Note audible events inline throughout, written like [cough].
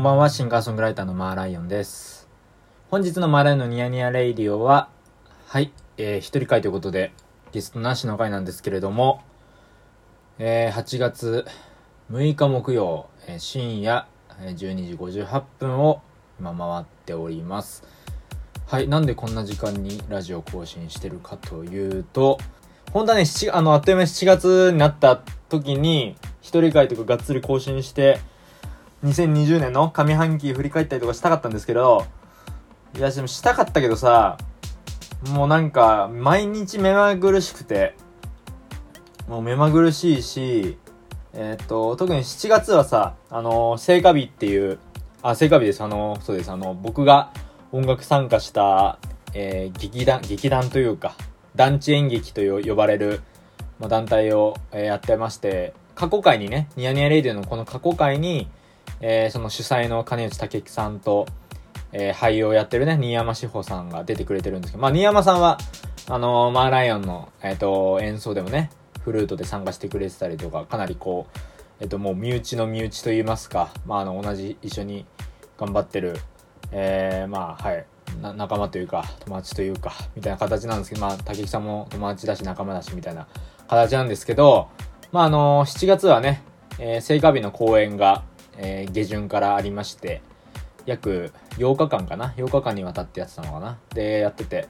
んばんは、シンガーソングライターのマーライオンです。本日のマーライオンのニヤニヤレイディオは、はい、えー、一人会ということで、ゲストなしの会なんですけれども、えー、8月6日木曜、えー深夜12時58分を今回っております。はい、なんでこんな時間にラジオ更新してるかというと、本当はね、あの、あっという間に7月になった時に、一人会とかがっつり更新して、2020年の上半期振り返ったりとかしたかったんですけど、いや、でもしたかったけどさ、もうなんか、毎日目まぐるしくて、もう目まぐるしいし、えーっと、特に7月はさ、あの、聖火日っていう、あ、聖火日です。あの、そうです。あの、僕が音楽参加した、えー劇団、劇団というか、団地演劇と呼ばれる、まあ、団体を、えーやってまして、過去回にね、ニヤニヤレイディのこの過去回に、えーその主催の金内武樹さんと、えー俳優をやってるね、新山志保さんが出てくれてるんですけど、まあ、新山さんは、あのーマーライオンの、えっ、と、演奏でもね、フルートで参加してくれてたりとか、かなりこう、えっ、と、もう身内の身内といいますか、まあ、あの、同じ、一緒に頑張ってる、えーまあ、はい、仲間というか、友達というか、みたいな形なんですけど、まあ、武木さんも友達だし、仲間だし、みたいな形なんですけど、まあ、あの7月はね、えー、聖火日の公演が、えー下旬からありまして、約8日間かな ?8 日間にわたってやってたのかな？で、やってて、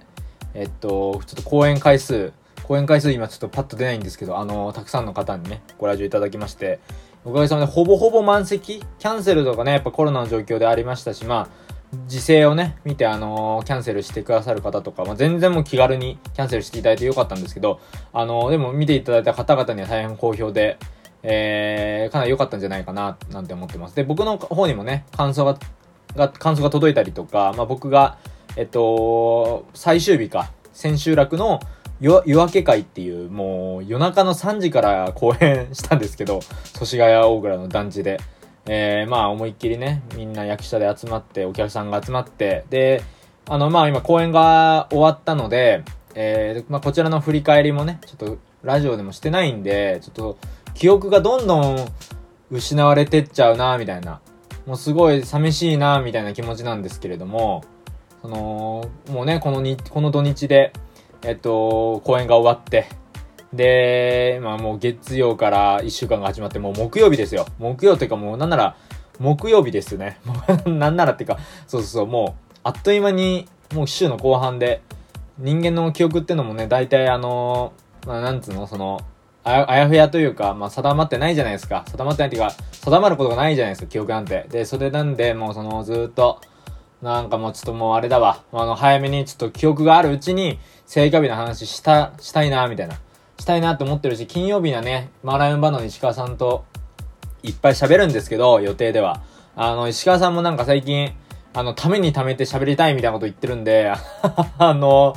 えっと、ちょっと公演回数、公演回数今ちょっとパッと出ないんですけど、あのたくさんの方にね、ご来場いただきまして、おかげさまでほぼほぼ満席。キャンセルとかね、やっぱコロナの状況でありましたし、まあ、時勢をね、見て、あのーキャンセルしてくださる方とか、まあ、全然もう気軽にキャンセルしていただいてよかったんですけど、あのーでも見ていただいた方々には大変好評で、えー、かなり良かったんじゃないかな、なんて思ってます。で、僕の方にもね、感想が、が、感想が届いたりとか、まあ、僕が、えっと、最終日か、千秋楽の夜夜明け会っていう、もう夜中の3時から公演したんですけど、祖師ヶ谷大倉の団地で。えー、まあ思いっきりね、みんな役者で集まって、お客さんが集まって、で、あの、まあ今公演が終わったので、えー、まあこちらの振り返りもね、ちょっとラジオでもしてないんで、ちょっと記憶がどんどん失われてっちゃうな、みたいな。もうすごい寂しいな、みたいな気持ちなんですけれども、その、もうね、このに、この土日で、えっと、公演が終わって、で、まあもう月曜から1週間が始まって、もう木曜日ですよ。木曜というかもうなんなら、木曜日ですね。[laughs] なんならっていうか、そうそうそう、もう、あっという間に、もう週の後半で、人間の記憶ってのもね、大体あのまあなんつうの、その、あやふやというか、まあ定まってないじゃないですか。定まってないっていうか、定まることがないじゃないですか、記憶なんて。で、それなんで、もうその、ずっと、なんかもうちょっともうあれだわ。あの、早めにちょっと記憶があるうちに、聖火日の話した、したいな、みたいな。したいなって思ってるし、金曜日にはね、マーライオンバンドの石川さんと、いっぱい喋るんですけど、予定では。あの、石川さんもなんか最近、あの、ためにためて喋りたいみたいなこと言ってるんで、[laughs] あの、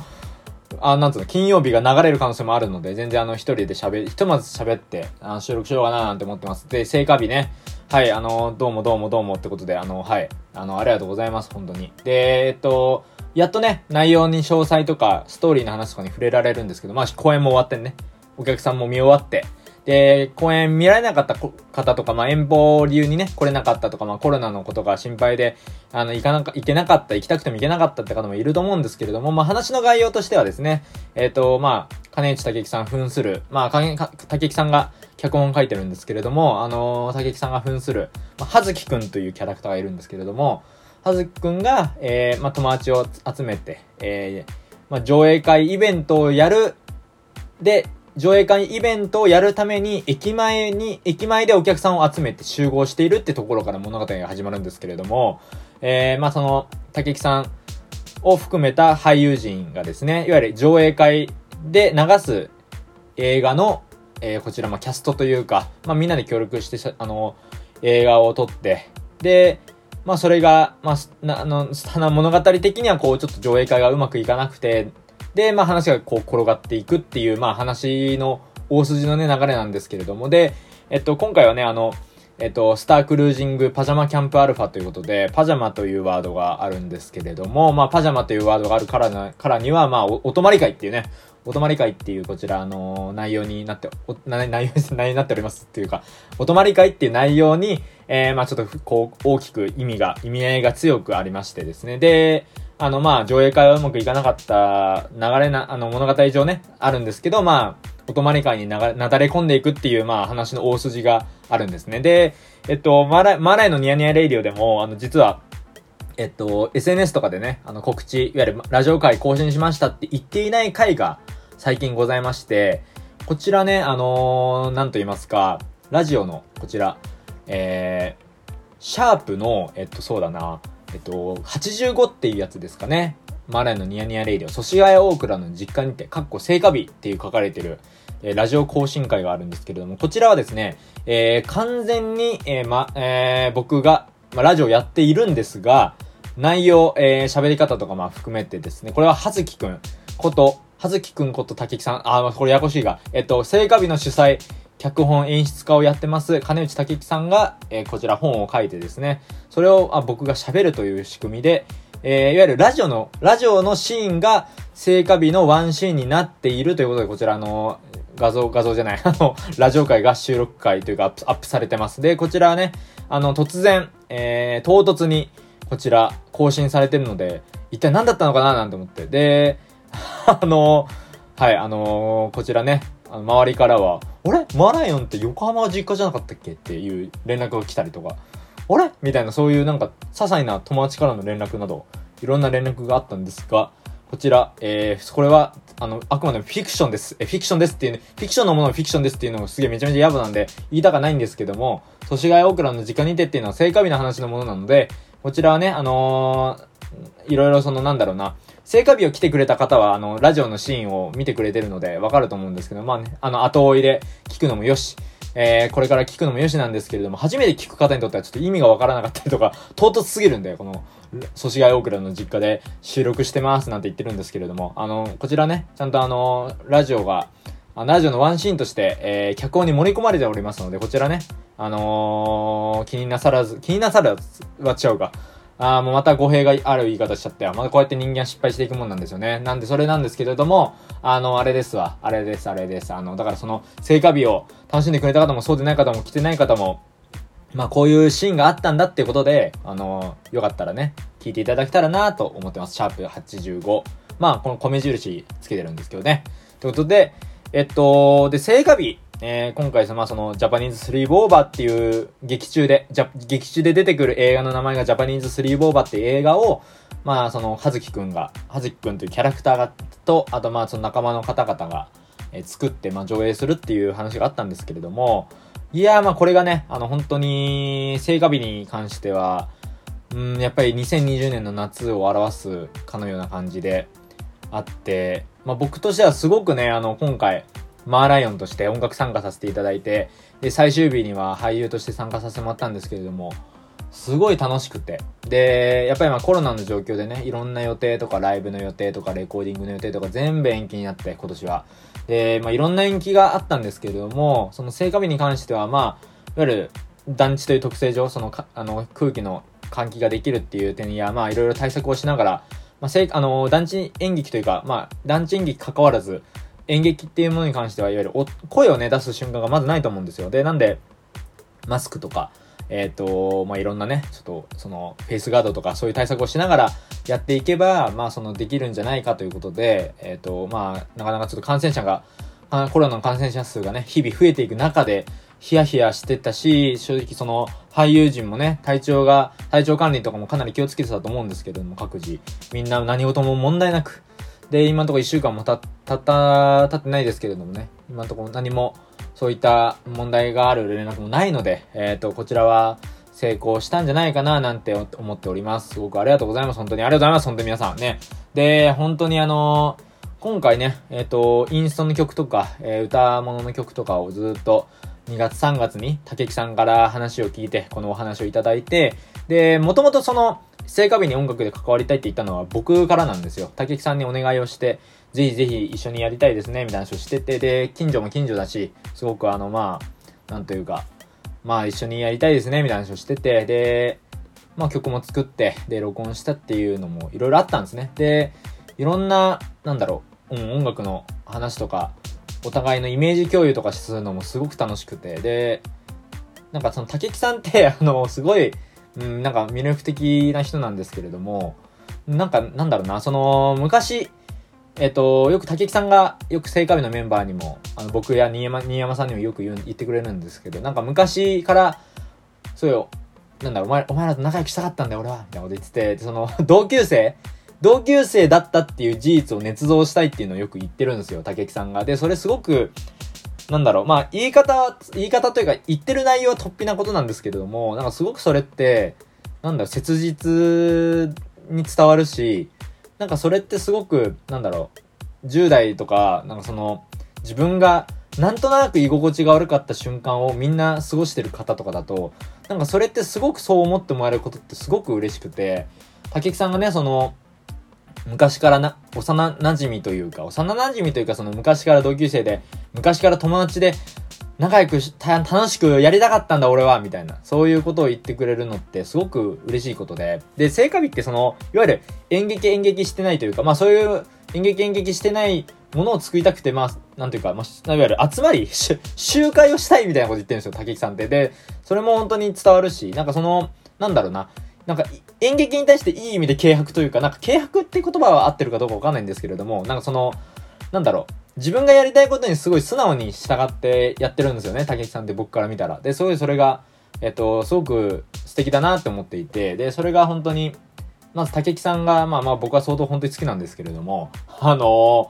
あ、なんつうの、金曜日が流れる可能性もあるので、全然あの、一人で喋、ひとまず喋って、あ収録しようかななんて思ってます。で、成果日ね。はい、あの、どうもどうもどうもってことで、あの、はい、あの、ありがとうございます、本当に。で、えっと、やっとね、内容に詳細とか、ストーリーの話とかに触れられるんですけど、まあ、公演も終わってね、お客さんも見終わって、で、公演見られなかった方とか、まあ、遠方理由にね、来れなかったとか、まあ、コロナのことが心配で、あの、行かなか、行けなかった、行きたくても行けなかったって方もいると思うんですけれども、まあ、話の概要としてはですね、えっ、と、まあ、金内武樹さん扮する、まあ、金武樹さんが脚本書いてるんですけれども、あのー、武樹さんが扮する、まあ、はずきくんというキャラクターがいるんですけれども、はずきくんが、えー、まあ、友達を集めて、えー、まあ、上映会イベントをやる、で、上映会イベントをやるために、駅前に、駅前でお客さんを集めて集合しているってところから物語が始まるんですけれども、えー、まあ、その、武木さんを含めた俳優陣がですね、いわゆる上映会で流す映画の、えー、こちら、まあ、キャストというか、まあ、みんなで協力して、あの、映画を撮って、で、まあ、それが、まあ、あの、物語的にはこう、ちょっと上映会がうまくいかなくて、で、まあ話がこう転がっていくっていう、まあ話の大筋のね、流れなんですけれども、で、えっと、今回はね、あの、えっと、スタークルージングパジャマキャンプアルファということで、パジャマというワードがあるんですけれども、まあ、パジャマというワードがあるからな、からには、まあお、お泊り会っていうね、お泊り会っていうこちら、あのー、内容になって、お内容、内容になっておりますっていうか、お泊り会っていう内容に、えー、まあちょっと、こう、大きく意味が、意味合いが強くありましてですね。で、あの、まあ、上映会はうまくいかなかった流れな、あの、物語上ね、あるんですけど、まあ、お泊まり会にながなだれ込んでいくっていう、まあ、話の大筋があるんですね。で、えっと、マーライ、マライのニヤニヤレイディオでも、あの、実は、えっと、SNS とかでね、あの、告知、いわゆるラジオ会更新しましたって言っていない回が最近ございまして、こちらね、あのー、なんと言いますか、ラジオの、こちら、えー、シャープの、えっと、そうだな、えっと、85っていうやつですかね。マライのニヤニヤレイディオ、祖師ヶ谷大倉の実家にて、かっこ聖火日っていう書かれてる、えー、ラジオ更新会があるんですけれども、こちらはですね、えー、完全に、えー、ま、えー、僕が、まラジオやっているんですが、内容、えー、喋り方とかま含めてですね、これははずきくんこと、はずきくんことたけきさん、あ、これややこしいが、えっと、聖火日の主催、脚本演出家をやってます、金内武樹さんが、えー、こちら本を書いてですね、それをあ僕が喋るという仕組みで、えー、いわゆるラジオの、ラジオのシーンが聖火日のワンシーンになっているということで、こちらの画像、画像じゃない、あの、ラジオ会が収録会というかアップップされてます。で、こちらはね、あの、突然、えー、唐突に、こちら、更新されてるので、一体何だったのかななんて思って。で、あの、はい、あの、こちらね、あの周りからは、あれ？マライオンって横浜は実家じゃなかったっけ？っていう連絡が来たりとか、あれ？みたいなそういうなんか、些細な友達からの連絡など、いろんな連絡があったんですが、こちら、えー、これは、あの、あくまでもフィクションです。え、フィクションですっていうね、フィクションのものをフィクションですっていうのもすげえめちゃめちゃ野暮なんで、言いたかないんですけども、祖師ヶ谷大倉の時間にてっていうのは聖火日の話のものなので、こちらはね、あのー、いろいろそのなんだろうな、聖火日を来てくれた方は、あの、ラジオのシーンを見てくれてるので、わかると思うんですけど、まあね、あの、後追いで聞くのもよし、えー、これから聞くのもよしなんですけれども、初めて聞く方にとってはちょっと意味がわからなかったりとか、[laughs] 唐突すぎるんで、この、祖師ヶ谷大倉の実家で収録してますなんて言ってるんですけれども、あの、こちらね、ちゃんとあの、ラジオが、あラジオのワンシーンとして、えー、脚本に盛り込まれておりますので、こちらね、あのー、気になさらず、気になさらずは違うか。ああもうまた語弊がある言い方しちゃってまたこうやって人間は失敗していくもんなんですよね。なんでそれなんですけれども、あの、あれですわ。あれです、あれです。あの、だからその、聖火日を楽しんでくれた方もそうでない方も来てない方も、まあこういうシーンがあったんだっていうことで、あの、よかったらね、聞いていただけたらなと思ってます。シャープ85。まあこの米印つけてるんですけどね。ということで、えっと、で、聖火日。えー、今回まあその、ジャパニーズスリーボーバーっていう劇中で、じゃ、劇中で出てくる映画の名前がジャパニーズスリーボーバーっていう映画を、まあその、はずきくんが、はずきくんというキャラクターが、と、あとまあその仲間の方々が、えー、作ってまあ上映するっていう話があったんですけれども、いやまあこれがね、あの本当に、聖火日に関しては、うん、やっぱり2020年の夏を表すかのような感じであって、まあ僕としてはすごくね、あの今回、マーライオンとして音楽参加させていただいて、で、最終日には俳優として参加させてもらったんですけれども、すごい楽しくて。で、やっぱりまあコロナの状況でね、いろんな予定とかライブの予定とかレコーディングの予定とか全部延期になって、今年は。で、まあ、いろんな延期があったんですけれども、その聖火日に関しては、まあ、いわゆる団地という特性上、そのか、あの、空気の換気ができるっていう点や、まあ、いろいろ対策をしながら、まあ、せあの、団地演劇というか、まあ、団地演劇関わらず、演劇っていうものに関しては、いわゆる声をね、出す瞬間がまずないと思うんですよ。で、なんで、マスクとか、えっ、ー、と、まあ、いろんなね、ちょっと、その、フェイスガードとかそういう対策をしながらやっていけば、まあ、その、できるんじゃないかということで、えっ、ー、と、まあ、なかなかちょっと感染者が、コロナの感染者数がね、日々増えていく中で、ヒヤヒヤしてたし、正直その、俳優陣もね、体調が、体調管理とかもかなり気をつけてたと思うんですけれども、各自。みんな何事も問題なく。で、今のところ1週間もた、たった、経ってないですけれどもね、今のところ何も、そういった問題がある連絡もないので、えっ、ー、と、こちらは成功したんじゃないかななんて思っております。すごくありがとうございます。本当にありがとうございます。本当に皆さんね。で、本当にあの、今回ね、えっ、ー、と、インストの曲とか、えー、歌物の曲とかをずっと2月3月に竹木さんから話を聞いて、このお話をいただいて、で、もともとその、聖火日に音楽で関わりたいって言ったのは僕からなんですよ。竹木さんにお願いをして、ぜひぜひ一緒にやりたいですね、みたいな話をしてて、で、近所も近所だし、すごくあの、まあ、なんというか、まあ一緒にやりたいですね、みたいな話をしてて、で、まあ曲も作って、で、録音したっていうのもいろいろあったんですね。で、いろんな、なんだろう、うん、音楽の話とか、お互いのイメージ共有とかするのもすごく楽しくて、で、なんかその竹木さんって、あの、すごい、うん、なんか魅力的な人なんですけれども、なんか、なんだろうな、その、昔、えっ、と、よく竹木さんが、よく聖火日のメンバーにも、あの、僕や新山、新山さんにもよく言ってくれるんですけど、なんか昔から、そうよ、なんだろう、お前、お前らと仲良くしたかったんだよ、俺は、みたいなこと言ってて、その、[laughs] 同級生同級生だったっていう事実を捏造したいっていうのをよく言ってるんですよ、竹木さんが。で、それすごく、なんだろう、まあ、言い方、言い方というか、言ってる内容は突飛なことなんですけれども、なんかすごくそれって、なんだろう、切実に伝わるし、なんかそれってすごく、なんだろう、10代とか、なんかその、自分が、なんとなく居心地が悪かった瞬間をみんな過ごしてる方とかだと、なんかそれってすごくそう思ってもらえることってすごく嬉しくて、竹木さんがね、その、昔からな、幼馴染というか、幼馴染というか、その昔から同級生で、昔から友達で、仲良くし、楽しくやりたかったんだ俺は、みたいな。そういうことを言ってくれるのってすごく嬉しいことで。で、聖火日ってその、いわゆる演劇演劇してないというか、まあそういう演劇演劇してないものを作りたくて、まあ、なんていうか、まあ、いわゆる集まり、集会をしたいみたいなこと言ってるんですよ、竹木さんって。で、それも本当に伝わるし、なんかその、なんだろうな。なんか演劇に対していい意味で軽薄というか、なんか軽薄って言葉は合ってるかどうかわかんないんですけれども、なんかその、なんだろう。自分がやりたいことにすごい素直に従ってやってるんですよね、竹木さんって僕から見たら。で、すごいそれが、えっと、すごく素敵だなって思っていて、で、それが本当に、まず竹木さんが、まあまあ僕は相当本当に好きなんですけれども、あのー、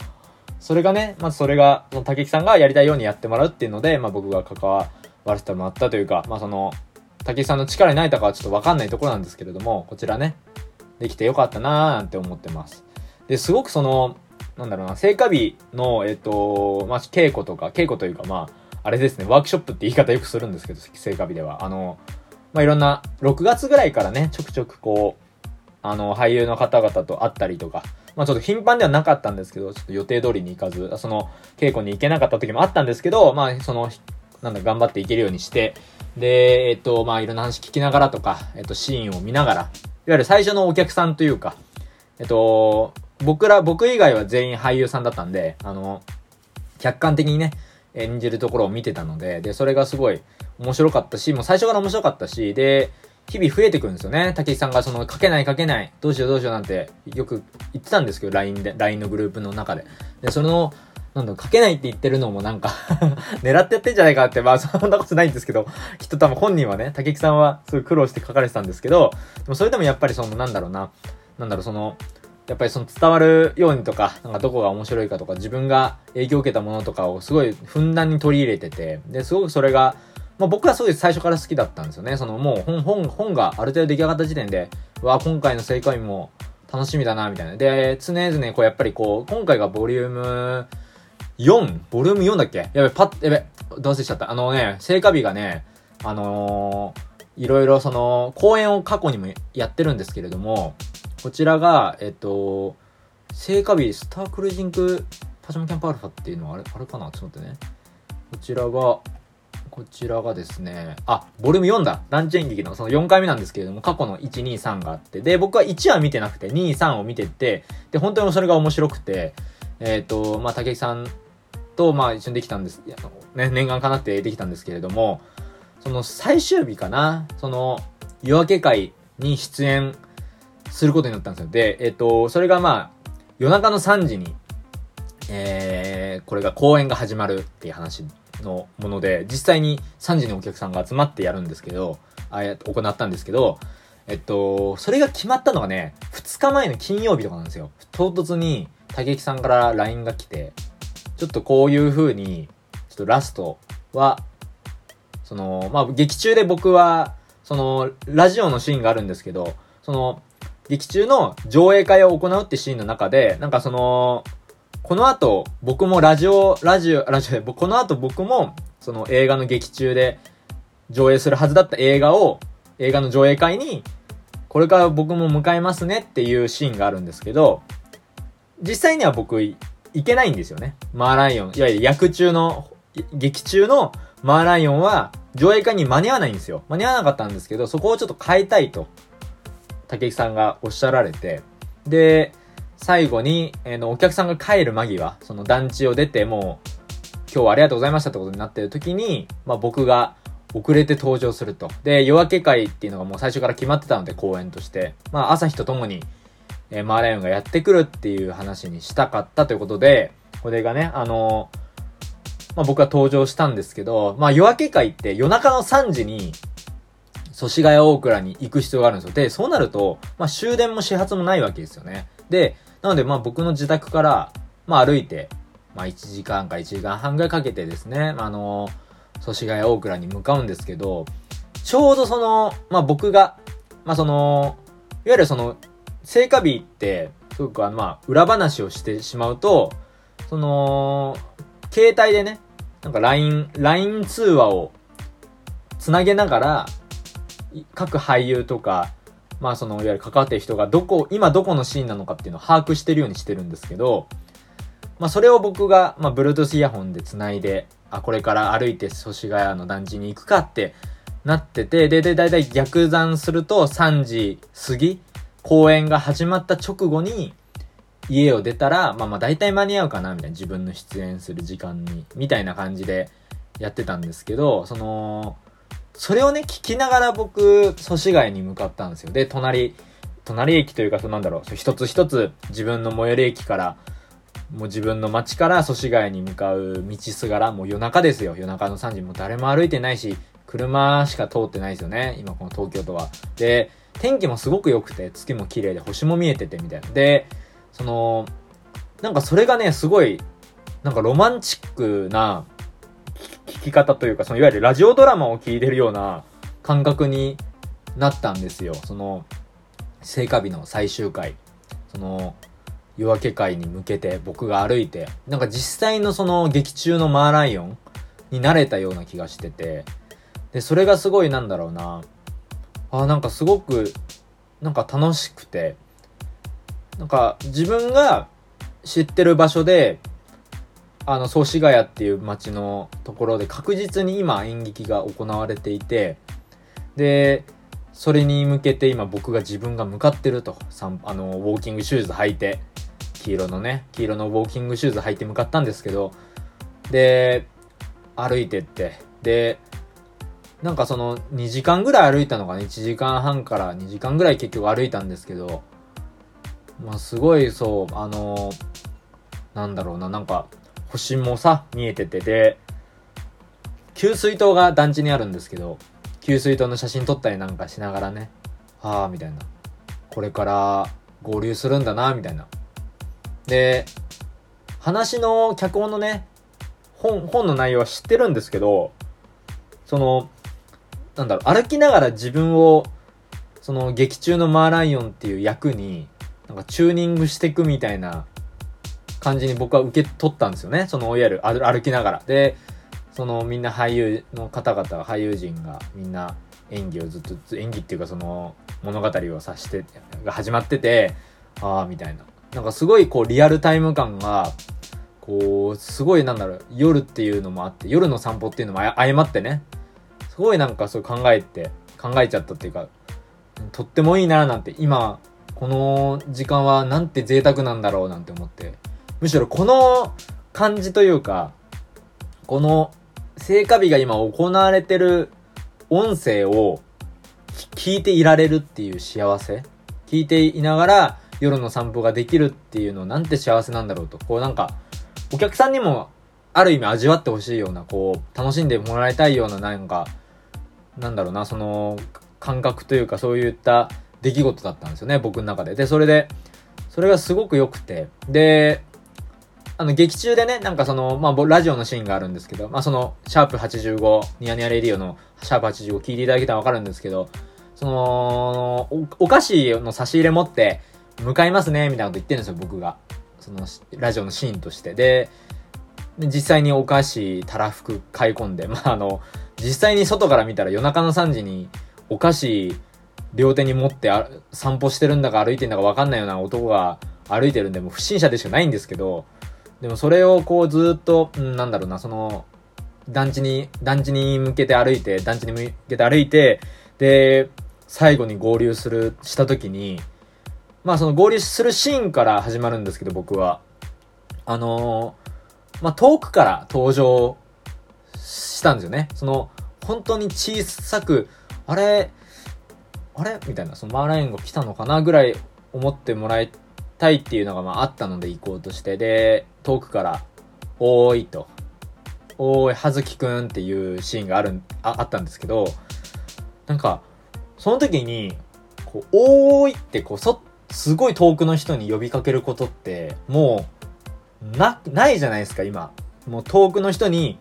それがね、まずそれが、その竹木さんがやりたいようにやってもらうっていうので、まあ僕が関わらせてもらったというか、まあその、竹井さんの力にないたかはちょっとわかんないところなんですけれども、こちらね、できてよかったなーなんて思ってます。で、すごくその、なんだろうな、聖火日の、えっと、まあ、稽古とか、稽古というか、まあ、あれですね、ワークショップって言い方よくするんですけど、聖火日では。あの、まあ、いろんな、6月ぐらいからね、ちょくちょくこう、あの、俳優の方々と会ったりとか、まあちょっと頻繁ではなかったんですけど、ちょっと予定通りに行かず、その、稽古に行けなかった時もあったんですけど、まあその、なんだ、頑張っていけるようにして、で、えっと、まあ、いろんな話聞きながらとか、えっと、シーンを見ながら、いわゆる最初のお客さんというか、えっと、僕ら、僕以外は全員俳優さんだったんで、あの、客観的にね、演じるところを見てたので、で、それがすごい面白かったし、もう最初から面白かったし、で、日々増えてくるんですよね。竹井さんがその、書けない書けない、どうしようどうしようなんてよく言ってたんですけど、LINE で、LINE のグループの中で。で、その、なんだ書けないって言ってるのもなんか [laughs] 狙ってやってんじゃないかって、まあ [laughs] そんなことないんですけど、きっと多分本人はね、竹木さんはすごい苦労して書かれてたんですけど、でもそれでもやっぱりその、なんだろうな、なんだろう、その、やっぱりその伝わるようにとか、なんかどこが面白いかとか、自分が影響を受けたものとかをすごいふんだんに取り入れてて、で、すごくそれが、まあ僕はすごい最初から好きだったんですよね。そのもう本、本、本がある程度出来上がった時点で、わあ、今回の正解も楽しみだな、みたいな。で、常々こうやっぱりこう、今回がボリューム、4? ボリューム4だっけ？やべ、パッ、やべ、どうせしちゃった。あのね、聖火日がね、あのー、いろいろその、公演を過去にもやってるんですけれども、こちらが、えっと、聖火日、スタークルージングパジャマキャンプアルファっていうのはあれ、あれかな？ちょっと待ってね。こちらが、こちらがですね、あ、ボリューム4だ。ランチ演劇のその4回目なんですけれども、過去の1、2、3があって、で、僕は1は見てなくて、2、3を見てて、で、本当にそれが面白くて、えっ、ー、と、まあ、竹木さんと、まあ一緒にできたんです。ね、念願かなってできたんですけれども、その最終日かな、その夜明け会に出演することになったんですよ。で、えっ、と、それがまあ、夜中の3時に、えー、これが公演が始まるっていう話のもので、実際に3時にお客さんが集まってやるんですけど、あ行ったんですけど、えっと、それが決まったのがね、2日前の金曜日とかなんですよ。唐突に、竹木さんから LINE が来て、ちょっとこういう風に、ちょっとラストは、その、まあ、劇中で僕は、その、ラジオのシーンがあるんですけど、その、劇中の上映会を行うってシーンの中で、なんかその、この後、僕もラジオ、ラジオ、ラジオ、この後僕も、その映画の劇中で上映するはずだった映画を、映画の上映会に、これから僕も迎えますねっていうシーンがあるんですけど、実際には僕、いけないんですよね。マーライオン。いわゆる役中の、劇中のマーライオンは上映会に間に合わないんですよ。間に合わなかったんですけど、そこをちょっと変えたいと、竹木さんがおっしゃられて、で、最後に、えー、の、お客さんが帰る間際、その団地を出て、もう、今日はありがとうございましたってことになってる時に、まあ僕が遅れて登場すると。で、夜明け会っていうのがもう最初から決まってたので、公演として。まあ朝日と共に、えー、マーライオンがやってくるっていう話にしたかったということで、これがね、あのー、まあ僕は登場したんですけど、まあ夜明け会って夜中の3時に、祖師ヶ谷大倉に行く必要があるんですよ。で、そうなると、まあ終電も始発もないわけですよね。で、なのでま僕の自宅から、まあ歩いて、まあ1時間か1時間半ぐらいかけてですね、あの祖師ヶ谷大倉に向かうんですけど、ちょうどその、まあ僕が、まあその、いわゆるその、聖火日って、すごくまあ裏話をしてしまうと、その、携帯でね、なんか LINE、LINE 通話をつなげながら、各俳優とか、まあその、いわゆる関わってる人がどこ、今どこのシーンなのかっていうのを把握してるようにしてるんですけど、まあそれを僕が、まあ Bluetooth イヤホンで繋いで、あ、これから歩いて祖師ヶ谷の団地に行くかってなってて、で、で、だいたい逆算すると3時過ぎ、公演が始まった直後に、家を出たら、まあまあ大体間に合うかな、みたいな自分の出演する時間に、みたいな感じでやってたんですけど、その、それをね、聞きながら僕、祖師ヶ谷に向かったんですよ。で、隣、隣駅というか、そなんだろう、一つ一つ自分の最寄り駅から、もう自分の街から祖師ヶ谷に向かう道すがら、もう夜中ですよ。夜中の3時、もう誰も歩いてないし、車しか通ってないですよね。今この東京都は。で、天気もすごく良くて、月も綺麗で、星も見えててみたいな。で、その、なんかそれがね、すごい、なんかロマンチックな聞き方というか、そのいわゆるラジオドラマを聞いてるような感覚になったんですよ。その、聖火日の最終回。その、夜明け会に向けて僕が歩いて、なんか実際のその劇中のマーライオンになれたような気がしてて、で、それがすごいなんだろうな、あ、なんかすごく、なんか楽しくて、なんか自分が知ってる場所で、あの、宗師ヶ谷っていう街のところで確実に今演劇が行われていて、で、それに向けて今僕が自分が向かってると。あの、ウォーキングシューズ履いて、黄色のね、黄色のウォーキングシューズ履いて向かったんですけど、で、歩いてって、で、なんかその2時間ぐらい歩いたのかな ?1 時間半から2時間ぐらい結局歩いたんですけど、まあすごいそう、あのー、なんだろうな、なんか、星もさ、見えてて、で、給水塔が団地にあるんですけど、給水塔の写真撮ったりなんかしながらね、ああ、みたいな。これから合流するんだな、みたいな。で、話の脚本のね、本、本の内容は知ってるんですけど、その、なんだろう、歩きながら自分を、その劇中のマーライオンっていう役に、なんかチューニングしていくみたいな感じに僕は受け取ったんですよね。そのいわゆる歩きながら。で、そのみんな俳優の方々、俳優陣がみんな演技をずっと、演技っていうかその物語を指して、が始まってて、ああ、みたいな。なんかすごいこうリアルタイム感が、こう、すごいなんだろう、夜っていうのもあって、夜の散歩っていうのも相まってね、すごいなんかそう考えて、考えちゃったっていうか、とってもいいななんて今この時間はなんて贅沢なんだろうなんて思って。むしろこの感じというか、この聖火日が今行われてる音声を聞いていられるっていう幸せ聞いていながら夜の散歩ができるっていうのなんて幸せなんだろうと。こうなんか、お客さんにもある意味味わってほしいような、こう、楽しんでもらいたいようななんか、なんだろうな、その感覚というかそういった出来事だったんですよね、僕の中で。で、それで、それがすごく良くて、で、あの、劇中でね、なんかその、まあ、ラジオのシーンがあるんですけど、まあ、その、シャープ85、ニヤニヤレディオのシャープ85聞いていただけたらわかるんですけど、そのお、お菓子の差し入れ持って、向かいますね、みたいなこと言ってるんですよ、僕が。その、ラジオのシーンとして。で、で実際にお菓子、たらふく買い込んで、まあ、あの、実際に外から見たら夜中の3時にお菓子両手に持って散歩してるんだか歩いてんだかわかんないような男が歩いてるんで、もう不審者でしかないんですけど、でもそれをこうずっと、うん、なんだろうな、その、団地に、団地に向けて歩いて、団地に向けて歩いて、で、最後に合流する、した時に、まあその合流するシーンから始まるんですけど、僕は。あのー、まあ遠くから登場したんですよね。その、本当に小さく、あれ、あれ？みたいな、そのマーライオンが来たのかなぐらい思ってもらいたいっていうのがまああったので行こうとして、で、遠くから、おーいと、おーい、はずきくんっていうシーンがある、ああったんですけど、なんか、その時に、こう、おーいってこう、そ、すごい遠くの人に呼びかけることって、もう、な、ないじゃないですか、今。もう遠くの人に、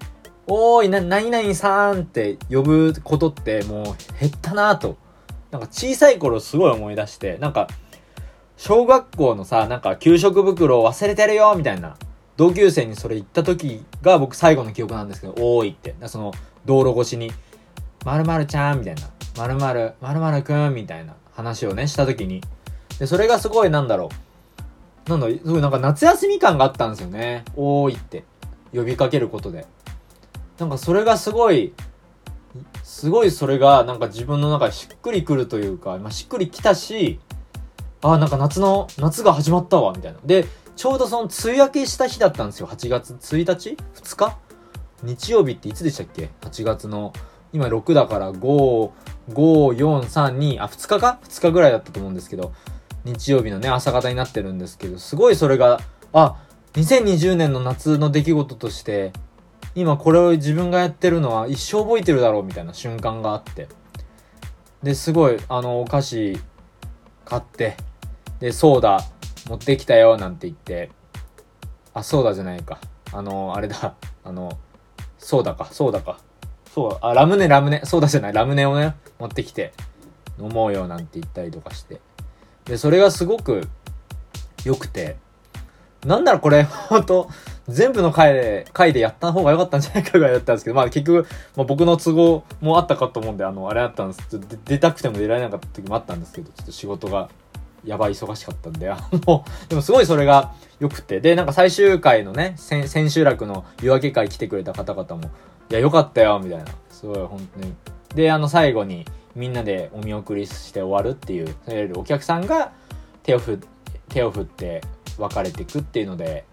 おーい、な、何々さんって呼ぶことってもう減ったなと。なんか小さい頃すごい思い出して、なんか、小学校のさ、なんか給食袋を忘れてるよみたいな。同級生にそれ言った時が僕最後の記憶なんですけど、多いって。その、道路越しに、〇〇ちゃんみたいな。〇〇、〇〇くんみたいな話をね、した時に。で、それがすごいなんだろう。なんだ、すごいなんか夏休み感があったんですよね。多いって。呼びかけることで。なんかそれがすごい、すごいそれがなんか自分の中でしっくりくるというか、まあ、しっくりきたし、あ、なんか夏の、夏が始まったわ、みたいな。で、ちょうどその梅雨明けした日だったんですよ。8月1日 ?2 日？日曜日っていつでしたっけ ?8 月の。今6だから5、5、4、3、2、あ、2日か ?2 日ぐらいだったと思うんですけど、日曜日のね、朝方になってるんですけど、すごいそれが、あ、2020年の夏の出来事として、今これを自分がやってるのは一生覚えてるだろうみたいな瞬間があって。で、すごい、あの、お菓子買って、で、ソーダ持ってきたよなんて言って、あ、ソーダじゃないか。あの、あれだ、あの、ソーダか、ソーダか。そう、あ、ラムネ、ラムネ、ソーダじゃない、ラムネをね、持ってきて、飲もうよなんて言ったりとかして。で、それがすごく良くて、なんだろこれ、ほんと、全部の回で、回でやった方が良かったんじゃないかぐらいだったんですけど、まあ結局、まあ、僕の都合もあったかと思うんで、あの、あれだったんです。出たくても出られなかった時もあったんですけど、ちょっと仕事がやばい忙しかったんで、あの、[laughs] でもすごいそれが良くて、で、なんか最終回のね、千秋楽の夜明け会来てくれた方々も、いや、良かったよ、みたいな。すごい、本当に。で、あの、最後に、みんなでお見送りして終わるっていう、お客さんが手を振手を振って別れていくっていうので、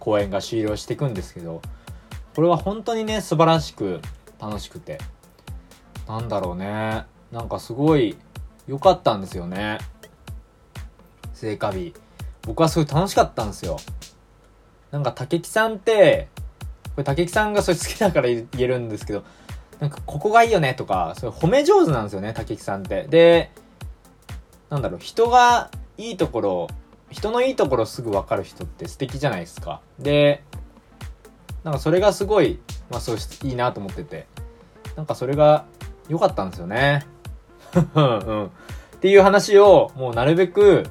公演が終了していくんですけど、これは本当にね、素晴らしく楽しくて、なんだろうね。なんかすごい良かったんですよね。聖火日。僕はすごい楽しかったんですよ。なんか竹木さんって、これ竹木さんがそれ好きだから言えるんですけど、なんかここがいいよねとか、それ褒め上手なんですよね、竹木さんって。で、なんだろう、人がいいところ人のいいところすぐ分かる人って素敵じゃないですか。で、なんかそれがすごい、まあそういいなと思ってて、なんかそれが良かったんですよね。[laughs] うん。っていう話を、もうなるべく、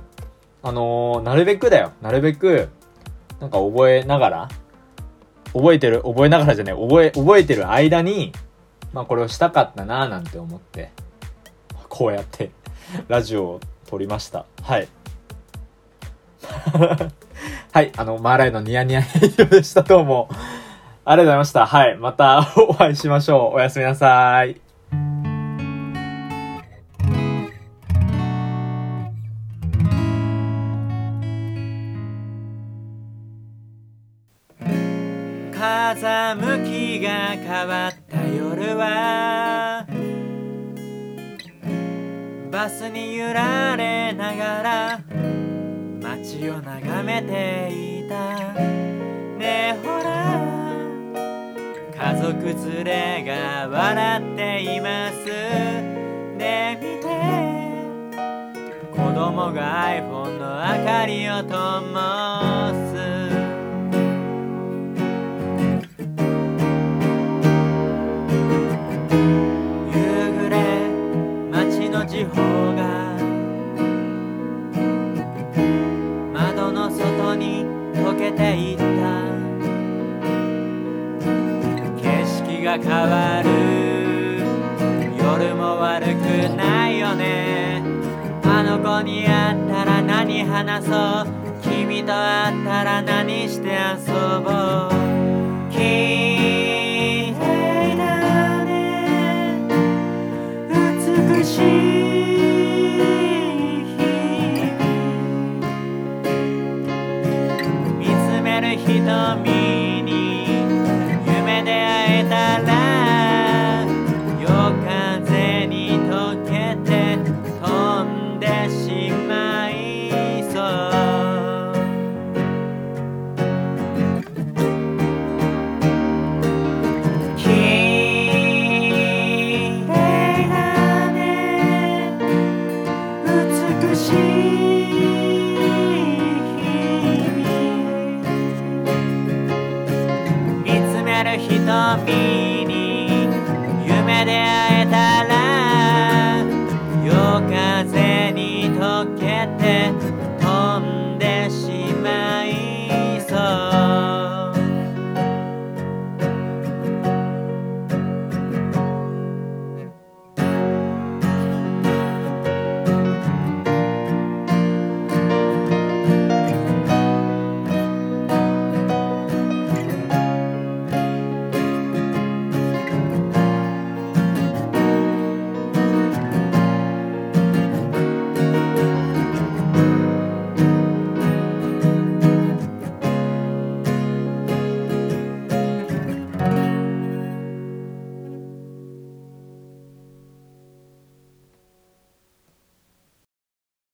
あのー、なるべくだよ。なるべく、なんか覚えながら、覚えてる、覚えながらじゃない、覚え、覚えてる間に、まあこれをしたかったなぁなんて思って、こうやってラジオを撮りました。はい。[laughs] はい、あの、マーライのニヤニヤヘイトでした。どうも。ありがとうございました。はい、また [laughs] お会いしましょう。おやすみなさい。風向きが変わった夜はバスに揺られながら街を眺めていた。ねえほら。家族連れが笑っています。ねえ見て。子供が iPhone の明かりを灯す。夕暮れ街の時報がていった景色が変わる。夜も悪くないよね。あの子に会ったら何話そう。君と会ったら何して遊ぼう。